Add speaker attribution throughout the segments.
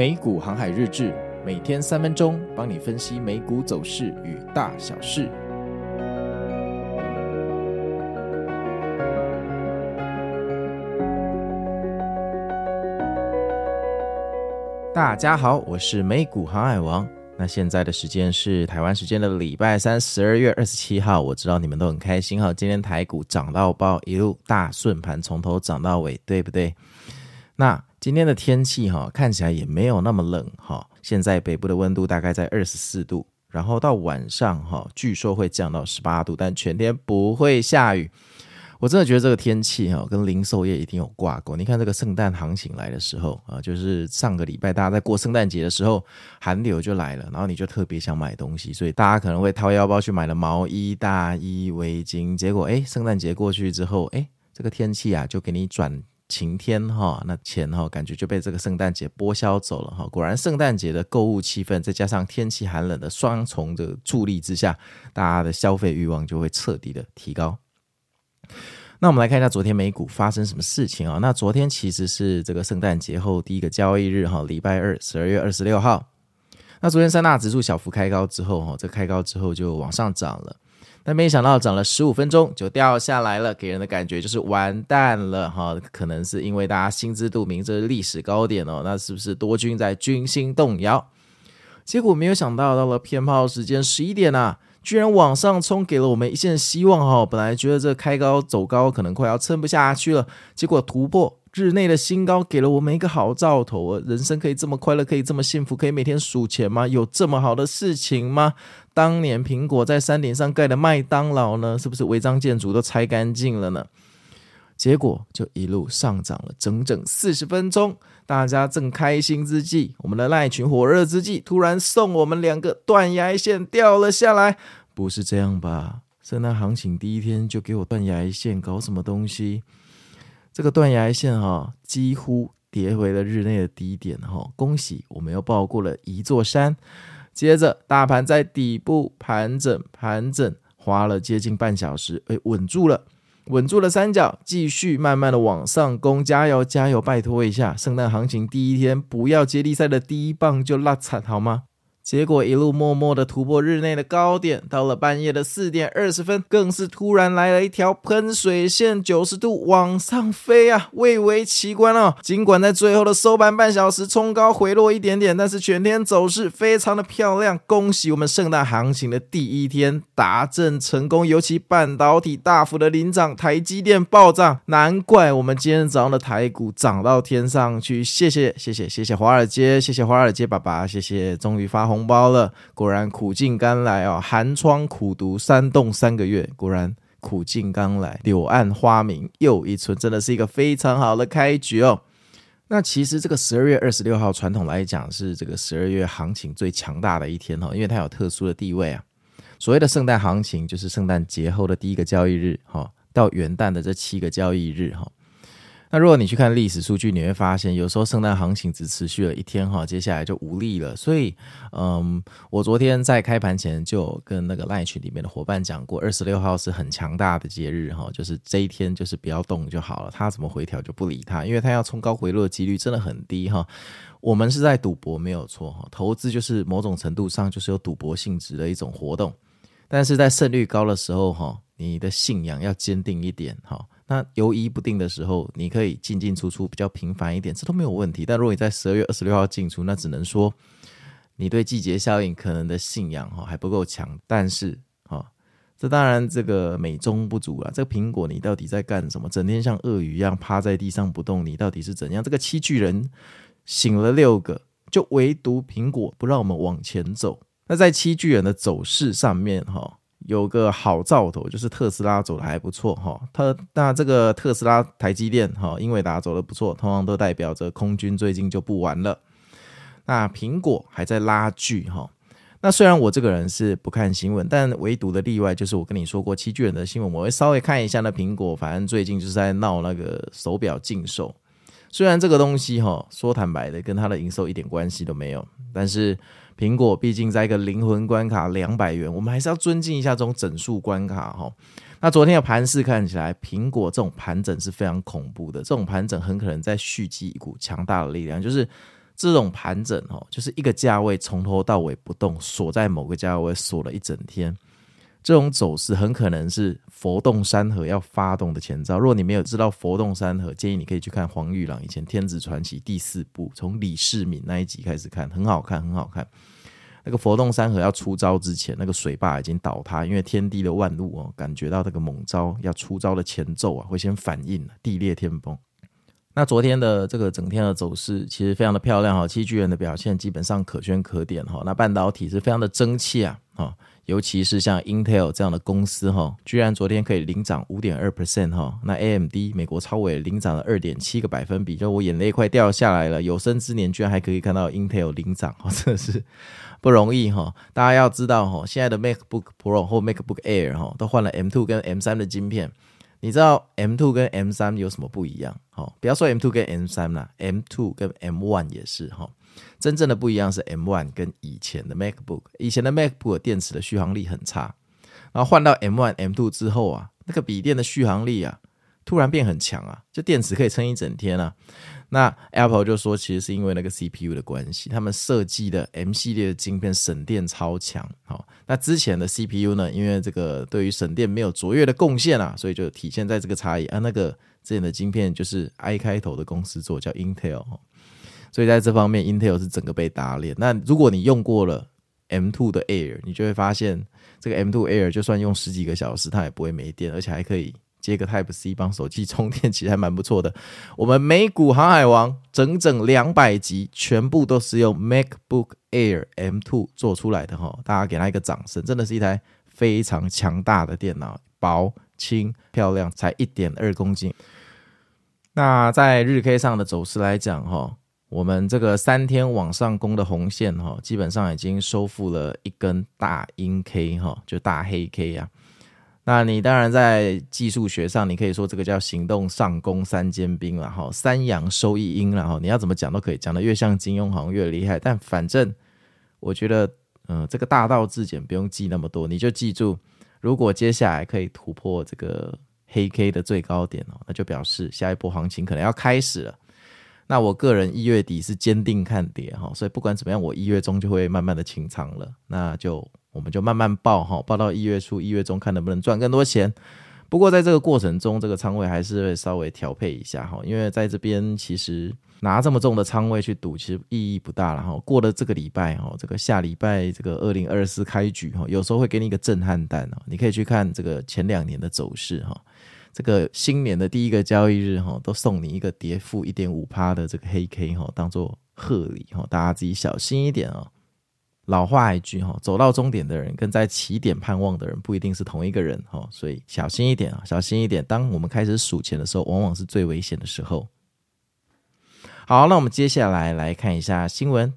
Speaker 1: 美股航海日志，每天三分钟，帮你分析美股走势与大小事。大家好，我是美股航海王。那现在的时间是台湾时间的礼拜三，十二月二十七号。我知道你们都很开心哈，今天台股涨到爆，一路大顺盘，从头涨到尾，对不对？那今天的天气哈，看起来也没有那么冷哈。现在北部的温度大概在二十四度，然后到晚上哈，据说会降到十八度，但全天不会下雨。我真的觉得这个天气哈，跟零售业一定有挂钩。你看这个圣诞行情来的时候啊，就是上个礼拜大家在过圣诞节的时候，寒流就来了，然后你就特别想买东西，所以大家可能会掏腰包去买了毛衣、大衣、围巾。结果哎，圣诞节过去之后，哎，这个天气啊，就给你转。晴天哈，那钱哈感觉就被这个圣诞节拨销走了哈。果然，圣诞节的购物气氛，再加上天气寒冷的双重的助力之下，大家的消费欲望就会彻底的提高。那我们来看一下昨天美股发生什么事情啊？那昨天其实是这个圣诞节后第一个交易日哈，礼拜二，十二月二十六号。那昨天三大指数小幅开高之后哈，这开高之后就往上涨了。但没想到涨了十五分钟就掉下来了，给人的感觉就是完蛋了哈。可能是因为大家心知肚明这是历史高点哦，那是不是多军在军心动摇？结果没有想到，到了偏炮时间十一点啊，居然往上冲，给了我们一线希望哈。本来觉得这开高走高可能快要撑不下去了，结果突破。日内的新高给了我们一个好兆头！人生可以这么快乐，可以这么幸福，可以每天数钱吗？有这么好的事情吗？当年苹果在山顶上盖的麦当劳呢？是不是违章建筑都拆干净了呢？结果就一路上涨了整整四十分钟，大家正开心之际，我们的赖群火热之际，突然送我们两个断崖线掉了下来。不是这样吧？圣诞行情第一天就给我断崖线，搞什么东西？这个断崖线哈，几乎跌回了日内的低点哈，恭喜我们又抱过了一座山。接着大盘在底部盘整盘整，花了接近半小时，哎，稳住了，稳住了三角，继续慢慢的往上攻，加油加油，拜托一下，圣诞行情第一天不要接力赛的第一棒就拉惨好吗？结果一路默默的突破日内的高点，到了半夜的四点二十分，更是突然来了一条喷水线，九十度往上飞啊，蔚为奇观哦。尽管在最后的收盘半小时冲高回落一点点，但是全天走势非常的漂亮。恭喜我们圣诞行情的第一天达阵成功，尤其半导体大幅的领涨，台积电暴涨，难怪我们今天早上的台股涨到天上去。谢谢谢谢谢谢华尔街，谢谢华尔街爸爸，谢谢，终于发红。红包了，果然苦尽甘来哦，寒窗苦读三洞三个月，果然苦尽甘来，柳暗花明又一村，真的是一个非常好的开局哦。那其实这个十二月二十六号，传统来讲是这个十二月行情最强大的一天哦，因为它有特殊的地位啊。所谓的圣诞行情，就是圣诞节后的第一个交易日哈，到元旦的这七个交易日哈。那如果你去看历史数据，你会发现有时候圣诞行情只持续了一天哈，接下来就无力了。所以，嗯，我昨天在开盘前就跟那个赖群里面的伙伴讲过，二十六号是很强大的节日哈，就是这一天就是不要动就好了，它怎么回调就不理它，因为它要冲高回落的几率真的很低哈。我们是在赌博没有错哈，投资就是某种程度上就是有赌博性质的一种活动，但是在胜率高的时候哈，你的信仰要坚定一点哈。那犹疑不定的时候，你可以进进出出比较频繁一点，这都没有问题。但如果你在十二月二十六号进出，那只能说你对季节效应可能的信仰哈还不够强。但是哈，这当然这个美中不足啊。这个苹果你到底在干什么？整天像鳄鱼一样趴在地上不动，你到底是怎样？这个七巨人醒了六个，就唯独苹果不让我们往前走。那在七巨人的走势上面哈。有个好兆头，就是特斯拉走的还不错哈。特那这个特斯拉、台积电哈、英伟达走的不错，通常都代表着空军最近就不玩了。那苹果还在拉锯哈。那虽然我这个人是不看新闻，但唯独的例外就是我跟你说过七巨人的新闻，我会稍微看一下那苹果。反正最近就是在闹那个手表禁售。虽然这个东西哈，说坦白的，跟它的营收一点关系都没有，但是。苹果毕竟在一个灵魂关卡两百元，我们还是要尊敬一下这种整数关卡哈。那昨天的盘势看起来，苹果这种盘整是非常恐怖的，这种盘整很可能在蓄积一股强大的力量，就是这种盘整哦，就是一个价位从头到尾不动，锁在某个价位锁了一整天。这种走势很可能是佛动山河要发动的前兆。如果你没有知道佛动山河，建议你可以去看黄玉郎以前《天子传奇》第四部，从李世民那一集开始看，很好看，很好看。那个佛动山河要出招之前，那个水坝已经倒塌，因为天地的万物哦，感觉到这个猛招要出招的前奏啊，会先反应，地裂天崩。那昨天的这个整天的走势其实非常的漂亮哈，七巨人的表现基本上可圈可点哈。那半导体是非常的争气啊哈。尤其是像 Intel 这样的公司哈，居然昨天可以领涨五点二 percent 哈。那 AMD 美国超微领涨了二点七个百分比，就我眼泪快掉下来了。有生之年居然还可以看到 Intel 领涨，真的是不容易哈。大家要知道哈，现在的 MacBook Pro 或 MacBook Air 哈都换了 M2 跟 M3 的晶片。你知道 M two 跟 M 三有什么不一样？哈，不要说 M two 跟 M 三啦，M two 跟 M one 也是哈。真正的不一样是 M one 跟以前的 MacBook，以前的 MacBook 电池的续航力很差，然后换到 M one、M two 之后啊，那个笔电的续航力啊，突然变很强啊，就电池可以撑一整天啊。那 Apple 就说，其实是因为那个 CPU 的关系，他们设计的 M 系列的晶片省电超强。好，那之前的 CPU 呢，因为这个对于省电没有卓越的贡献啊，所以就体现在这个差异啊。那个之前的晶片就是 I 开头的公司做，叫 Intel。所以在这方面，Intel 是整个被打脸。那如果你用过了 M2 的 Air，你就会发现，这个 M2 Air 就算用十几个小时，它也不会没电，而且还可以接个 Type C 帮手机充电，其实还蛮不错的。我们美股航海王整整两百集，全部都是用 MacBook Air M2 做出来的哈，大家给他一个掌声，真的是一台非常强大的电脑，薄、轻、漂亮，才一点二公斤。那在日 K 上的走势来讲哈。我们这个三天往上攻的红线哈，基本上已经收复了一根大阴 K 哈，就大黑 K 啊。那你当然在技术学上，你可以说这个叫行动上攻三尖兵了哈，三阳收一阴了哈。你要怎么讲都可以，讲得越像金庸好像越厉害。但反正我觉得，嗯，这个大道至简不用记那么多，你就记住，如果接下来可以突破这个黑 K 的最高点哦，那就表示下一波行情可能要开始了。那我个人一月底是坚定看跌哈，所以不管怎么样，我一月中就会慢慢的清仓了。那就我们就慢慢报哈，报到一月初、一月中，看能不能赚更多钱。不过在这个过程中，这个仓位还是会稍微调配一下哈，因为在这边其实拿这么重的仓位去赌，其实意义不大了哈。过了这个礼拜哈，这个下礼拜这个二零二四开局哈，有时候会给你一个震撼弹哦，你可以去看这个前两年的走势哈。这个新年的第一个交易日哈，都送你一个跌负一点五趴的这个黑 K 哈，当做贺礼哈，大家自己小心一点啊。老话一句哈，走到终点的人跟在起点盼望的人不一定是同一个人哈，所以小心一点啊，小心一点。当我们开始数钱的时候，往往是最危险的时候。好，那我们接下来来看一下新闻。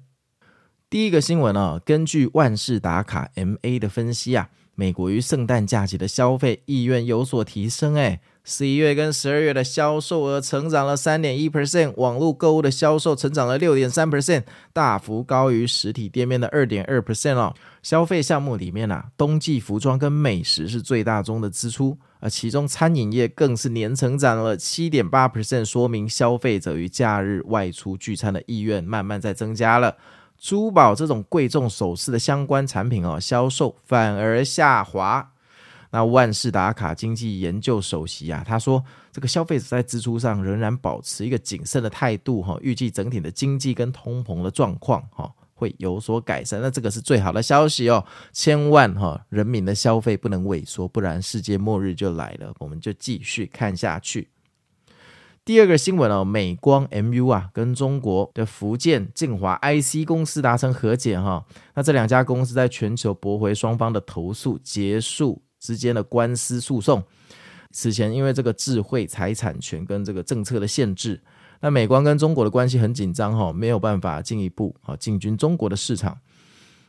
Speaker 1: 第一个新闻啊，根据万事达卡 MA 的分析啊。美国于圣诞假期的消费意愿有所提升，诶，十一月跟十二月的销售额成长了三点一 percent，网络购物的销售成长了六点三 percent，大幅高于实体店面的二点二 percent 哦。消费项目里面啊，冬季服装跟美食是最大宗的支出，而其中餐饮业更是年成长了七点八 percent，说明消费者于假日外出聚餐的意愿慢慢在增加了。珠宝这种贵重首饰的相关产品哦，销售反而下滑。那万事达卡经济研究首席啊，他说，这个消费者在支出上仍然保持一个谨慎的态度哈，预计整体的经济跟通膨的状况哈会有所改善。那这个是最好的消息哦，千万哈人民的消费不能萎缩，不然世界末日就来了。我们就继续看下去。第二个新闻哦，美光 MU 啊，跟中国的福建晋华 IC 公司达成和解哈。那这两家公司在全球驳回双方的投诉，结束之间的官司诉讼。此前因为这个智慧财产权跟这个政策的限制，那美光跟中国的关系很紧张哈，没有办法进一步啊进军中国的市场。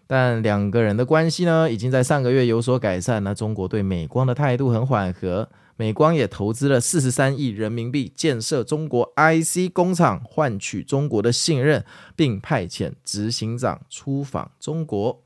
Speaker 1: 但两个人的关系呢，已经在上个月有所改善。那中国对美光的态度很缓和。美光也投资了四十三亿人民币建设中国 IC 工厂，换取中国的信任，并派遣执行长出访中国。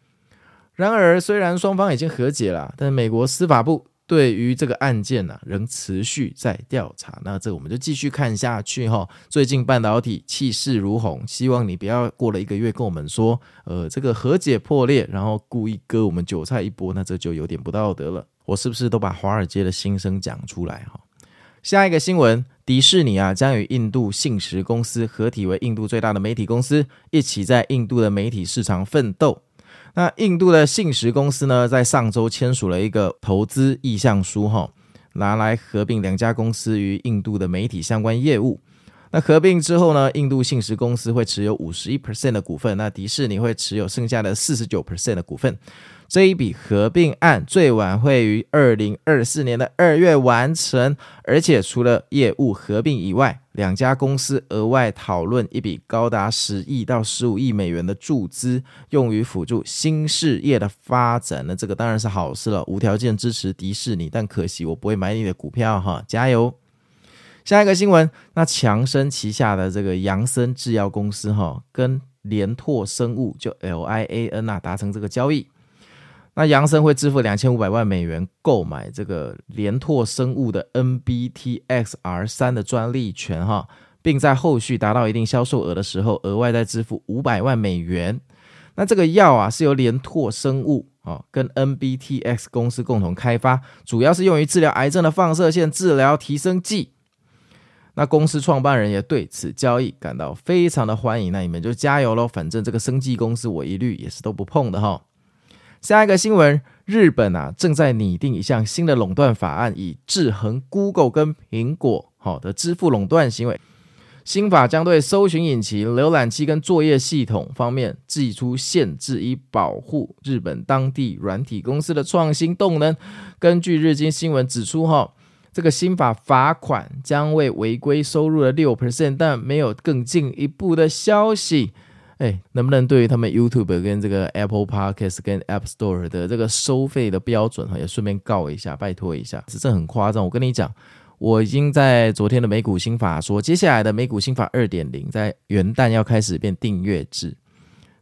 Speaker 1: 然而，虽然双方已经和解了，但美国司法部对于这个案件呢、仍持续在调查。那这我们就继续看下去哈。最近半导体气势如虹，希望你不要过了一个月跟我们说，呃，这个和解破裂，然后故意割我们韭菜一波，那这就有点不道德了。我是不是都把华尔街的心声讲出来哈？下一个新闻，迪士尼啊将与印度信实公司合体为印度最大的媒体公司，一起在印度的媒体市场奋斗。那印度的信实公司呢，在上周签署了一个投资意向书，哈，拿来合并两家公司与印度的媒体相关业务。那合并之后呢，印度信实公司会持有五十一 percent 的股份，那迪士尼会持有剩下的四十九 percent 的股份。这一笔合并案最晚会于二零二四年的二月完成，而且除了业务合并以外，两家公司额外讨论一笔高达十亿到十五亿美元的注资，用于辅助新事业的发展。那这个当然是好事了，无条件支持迪士尼，但可惜我不会买你的股票哈，加油！下一个新闻，那强生旗下的这个杨森制药公司哈，跟联拓生物就 L I A N 啊达成这个交易。那杨森会支付两千五百万美元购买这个联拓生物的 NBTXR 三的专利权哈，并在后续达到一定销售额的时候，额外再支付五百万美元。那这个药啊是由联拓生物啊跟 NBTX 公司共同开发，主要是用于治疗癌症的放射线治疗提升剂。那公司创办人也对此交易感到非常的欢迎，那你们就加油喽，反正这个生技公司我一律也是都不碰的哈。下一个新闻，日本啊正在拟定一项新的垄断法案，以制衡 Google 跟苹果好的支付垄断行为。新法将对搜寻引擎、浏览器跟作业系统方面祭出限制，以保护日本当地软体公司的创新动能。根据日经新闻指出，哈，这个新法罚款将为违规收入的六 percent，但没有更进一步的消息。哎，能不能对于他们 YouTube 跟这个 Apple Podcast 跟 App Store 的这个收费的标准哈，也顺便告一下，拜托一下，这很夸张。我跟你讲，我已经在昨天的美股新法说，接下来的美股新法二点零在元旦要开始变订阅制。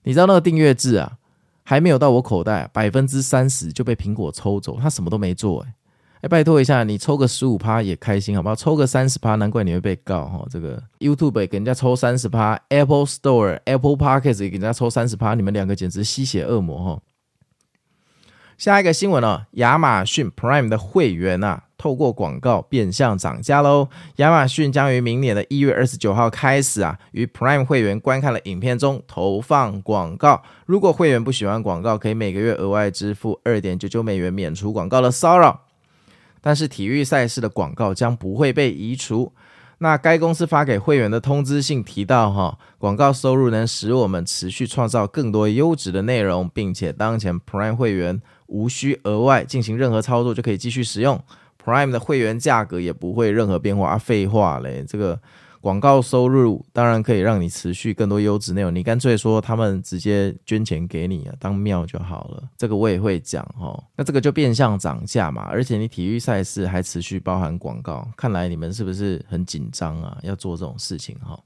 Speaker 1: 你知道那个订阅制啊，还没有到我口袋，百分之三十就被苹果抽走，他什么都没做哎。哎，拜托一下，你抽个十五趴也开心好不好？抽个三十趴，难怪你会被告哈。这个 YouTube 给人家抽三十趴，Apple Store、Apple Podcast 也给人家抽三十趴，你们两个简直吸血恶魔哈。下一个新闻呢，亚马逊 Prime 的会员啊，透过广告变相涨价喽。亚马逊将于明年的一月二十九号开始啊，于 Prime 会员观看的影片中投放广告。如果会员不喜欢广告，可以每个月额外支付二点九九美元免除广告的骚扰。但是体育赛事的广告将不会被移除。那该公司发给会员的通知信提到，哈，广告收入能使我们持续创造更多优质的内容，并且当前 Prime 会员无需额外进行任何操作就可以继续使用 Prime 的会员价格也不会任何变化。啊，废话嘞，这个。广告收入当然可以让你持续更多优质内容，你干脆说他们直接捐钱给你啊，当庙就好了。这个我也会讲哦。那这个就变相涨价嘛，而且你体育赛事还持续包含广告，看来你们是不是很紧张啊？要做这种事情哈。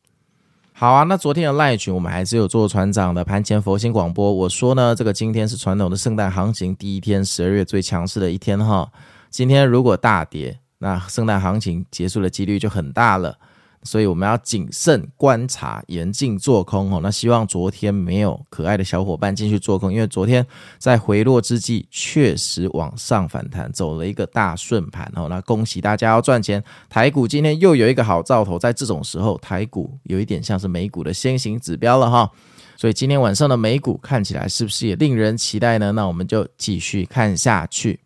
Speaker 1: 好啊，那昨天的赖群我们还是有做船长的盘前佛心广播，我说呢，这个今天是传统的圣诞行情第一天，十二月最强势的一天哈。今天如果大跌，那圣诞行情结束的几率就很大了。所以我们要谨慎观察，严禁做空哦。那希望昨天没有可爱的小伙伴进去做空，因为昨天在回落之际确实往上反弹，走了一个大顺盘哦。那恭喜大家要赚钱，台股今天又有一个好兆头，在这种时候，台股有一点像是美股的先行指标了哈。所以今天晚上的美股看起来是不是也令人期待呢？那我们就继续看下去。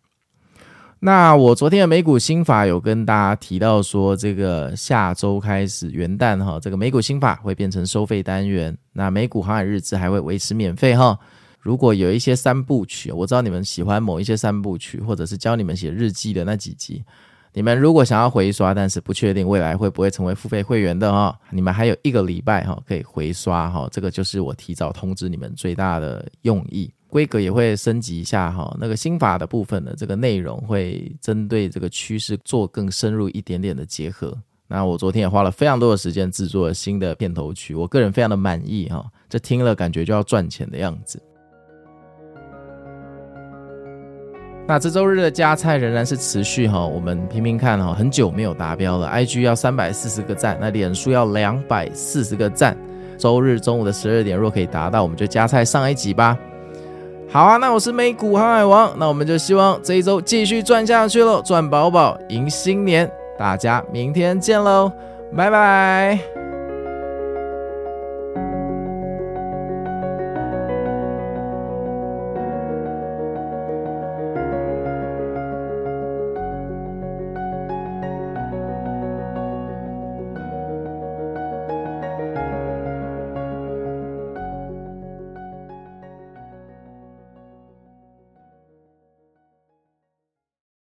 Speaker 1: 那我昨天的美股新法有跟大家提到说，这个下周开始元旦哈，这个美股新法会变成收费单元。那美股航海日志还会维持免费哈。如果有一些三部曲，我知道你们喜欢某一些三部曲，或者是教你们写日记的那几集，你们如果想要回刷，但是不确定未来会不会成为付费会员的哈，你们还有一个礼拜哈可以回刷哈。这个就是我提早通知你们最大的用意。规格也会升级一下哈，那个新法的部分的，这个内容会针对这个趋势做更深入一点点的结合。那我昨天也花了非常多的时间制作了新的片头曲，我个人非常的满意哈，这听了感觉就要赚钱的样子。那这周日的加菜仍然是持续哈，我们拼拼看哈，很久没有达标了。IG 要三百四十个赞，那脸书要两百四十个赞。周日中午的十二点，若可以达到，我们就加菜上一集吧。好啊，那我是美股航海王，那我们就希望这一周继续赚下去喽，赚饱饱，迎新年。大家明天见喽，拜拜。